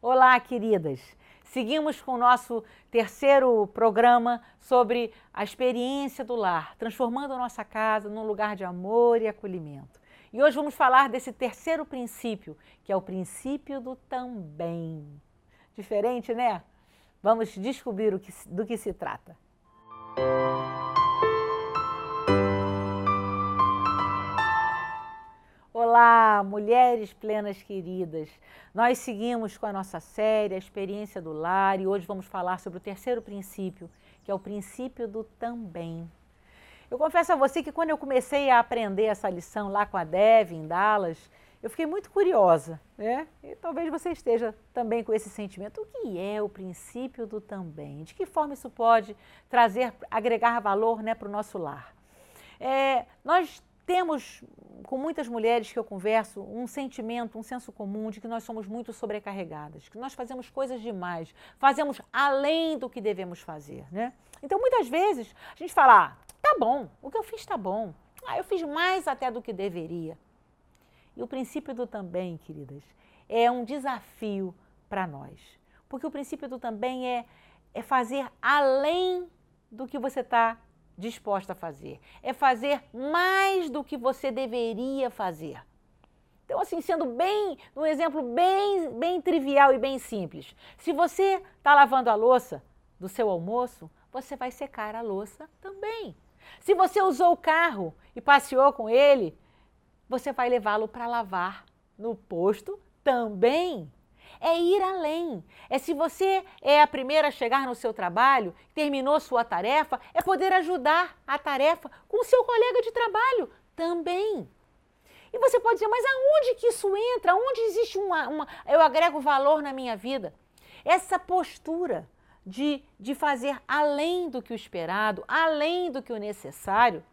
Olá, queridas! Seguimos com o nosso terceiro programa sobre a experiência do lar, transformando a nossa casa num lugar de amor e acolhimento. E hoje vamos falar desse terceiro princípio, que é o princípio do também. Diferente, né? Vamos descobrir que, do que se trata. Olá, mulheres plenas queridas. Nós seguimos com a nossa série, a experiência do lar, e hoje vamos falar sobre o terceiro princípio, que é o princípio do também. Eu confesso a você que quando eu comecei a aprender essa lição lá com a Dev em Dallas, eu fiquei muito curiosa, né? E talvez você esteja também com esse sentimento. O que é o princípio do também? De que forma isso pode trazer, agregar valor né, para o nosso lar? É, nós temos, com muitas mulheres que eu converso, um sentimento, um senso comum de que nós somos muito sobrecarregadas, que nós fazemos coisas demais, fazemos além do que devemos fazer, né? Então, muitas vezes, a gente fala, ah, tá bom, o que eu fiz tá bom, ah, eu fiz mais até do que deveria. E o princípio do também, queridas, é um desafio para nós. Porque o princípio do também é, é fazer além do que você está disposta a fazer. É fazer mais do que você deveria fazer. Então, assim, sendo bem, um exemplo bem, bem trivial e bem simples. Se você está lavando a louça do seu almoço, você vai secar a louça também. Se você usou o carro e passeou com ele, você vai levá-lo para lavar no posto também é ir além. É se você é a primeira a chegar no seu trabalho, terminou sua tarefa, é poder ajudar a tarefa com o seu colega de trabalho também. E você pode dizer, mas aonde que isso entra? Onde existe uma, uma eu agrego valor na minha vida? Essa postura de, de fazer além do que o esperado, além do que o necessário,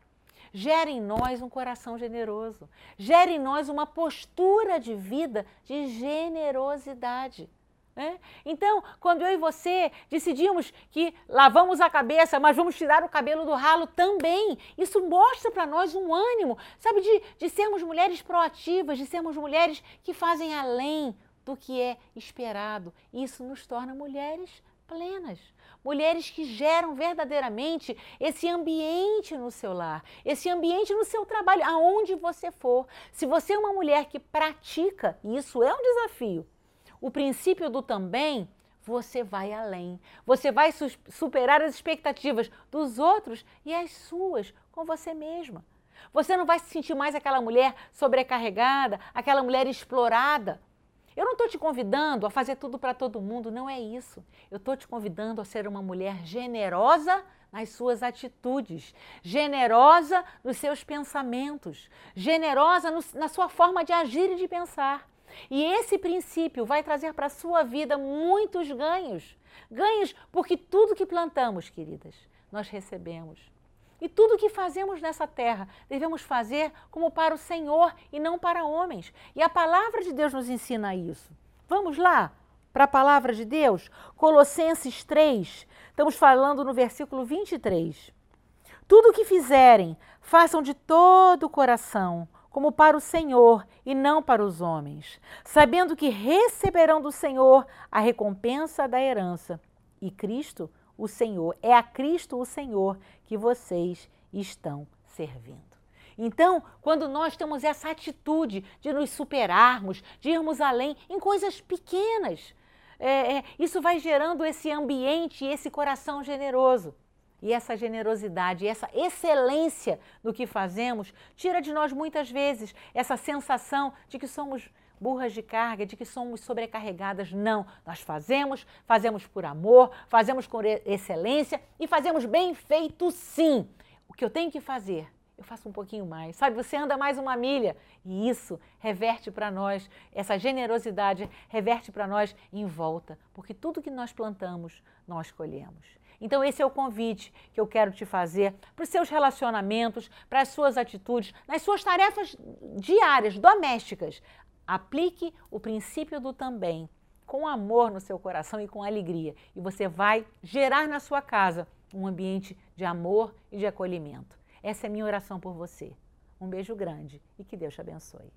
gera em nós um coração generoso, gera em nós uma postura de vida de generosidade. Né? Então, quando eu e você decidimos que lavamos a cabeça, mas vamos tirar o cabelo do ralo também, isso mostra para nós um ânimo, sabe, de, de sermos mulheres proativas, de sermos mulheres que fazem além do que é esperado. Isso nos torna mulheres plenas. Mulheres que geram verdadeiramente esse ambiente no seu lar, esse ambiente no seu trabalho, aonde você for. Se você é uma mulher que pratica, e isso é um desafio, o princípio do também, você vai além. Você vai su superar as expectativas dos outros e as suas com você mesma. Você não vai se sentir mais aquela mulher sobrecarregada, aquela mulher explorada. Eu não estou te convidando a fazer tudo para todo mundo, não é isso. Eu estou te convidando a ser uma mulher generosa nas suas atitudes, generosa nos seus pensamentos, generosa no, na sua forma de agir e de pensar. E esse princípio vai trazer para a sua vida muitos ganhos. Ganhos porque tudo que plantamos, queridas, nós recebemos. E tudo o que fazemos nessa terra devemos fazer como para o Senhor e não para homens. E a palavra de Deus nos ensina isso. Vamos lá para a palavra de Deus? Colossenses 3, estamos falando no versículo 23. Tudo o que fizerem, façam de todo o coração, como para o Senhor e não para os homens, sabendo que receberão do Senhor a recompensa da herança. E Cristo o Senhor, é a Cristo o Senhor que vocês estão servindo. Então, quando nós temos essa atitude de nos superarmos, de irmos além em coisas pequenas, é, é, isso vai gerando esse ambiente, esse coração generoso. E essa generosidade, essa excelência no que fazemos, tira de nós muitas vezes essa sensação de que somos burras de carga, de que somos sobrecarregadas. Não, nós fazemos, fazemos por amor, fazemos com excelência e fazemos bem feito sim. O que eu tenho que fazer? Eu faço um pouquinho mais. Sabe, você anda mais uma milha e isso reverte para nós, essa generosidade reverte para nós em volta, porque tudo que nós plantamos, nós colhemos. Então, esse é o convite que eu quero te fazer para os seus relacionamentos, para as suas atitudes, nas suas tarefas diárias, domésticas. Aplique o princípio do também, com amor no seu coração e com alegria, e você vai gerar na sua casa um ambiente de amor e de acolhimento. Essa é minha oração por você. Um beijo grande e que Deus te abençoe.